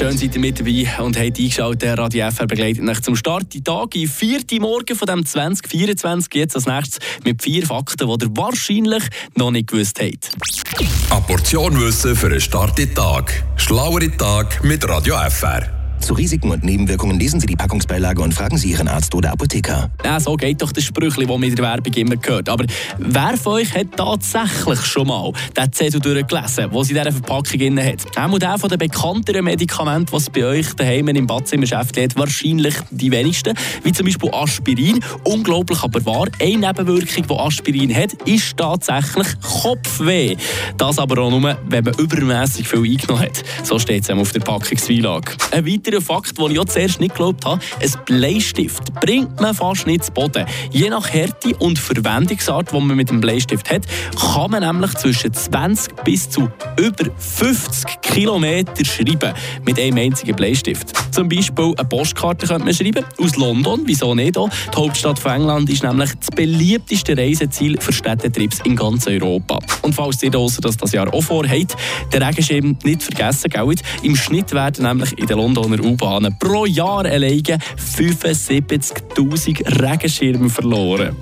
Schön seid ihr mit dabei und habt eingeschaltet. Radio FR begleitet euch zum Start die Tag im vierten Morgen von dem 2024. Jetzt als nächstes mit vier Fakten, die ihr wahrscheinlich noch nicht gewusst habt. Eine Portion Wissen für einen starken Tag. Schlauere Tag mit Radio FR. Zu Risiken und Nebenwirkungen lesen Sie die Packungsbeilage und fragen Sie Ihren Arzt oder Apotheker. Ja, so geht doch das Sprüchli, das man in der Werbung immer gehört. Aber wer von euch hat tatsächlich schon mal den Zettel durchgelesen, sie in dieser Verpackung drin hat? Auch der von den bekannteren Medikamenten, was bei euch daheim im Badzimmergeschäft hat, wahrscheinlich die wenigsten. Wie zum Beispiel Aspirin. Unglaublich aber wahr. Eine Nebenwirkung, die Aspirin hat, ist tatsächlich Kopfweh. Das aber auch nur, wenn man übermäßig viel eingenommen hat. So steht es auf der Packungsbeilage. Weiterer Fakt, den ich auch zuerst nicht geglaubt habe, ein Bleistift bringt man fast nicht zu Boden. Je nach Härte und Verwendungsart, die man mit dem Bleistift hat, kann man nämlich zwischen 20 bis zu über 50 Kilometer schreiben mit einem einzigen Bleistift. Zum Beispiel eine Postkarte könnte man schreiben aus London, wieso nicht auch? Die Hauptstadt von England ist nämlich das beliebteste Reiseziel für Städtetrips in ganz Europa. Und falls ihr das, das Jahr auch vorhabt, den Regenschirm nicht vergessen, gell? Im Schnitt werden nämlich in den Londoner U-Bahnen pro Jahr alleine 75.000 Regenschirme verloren.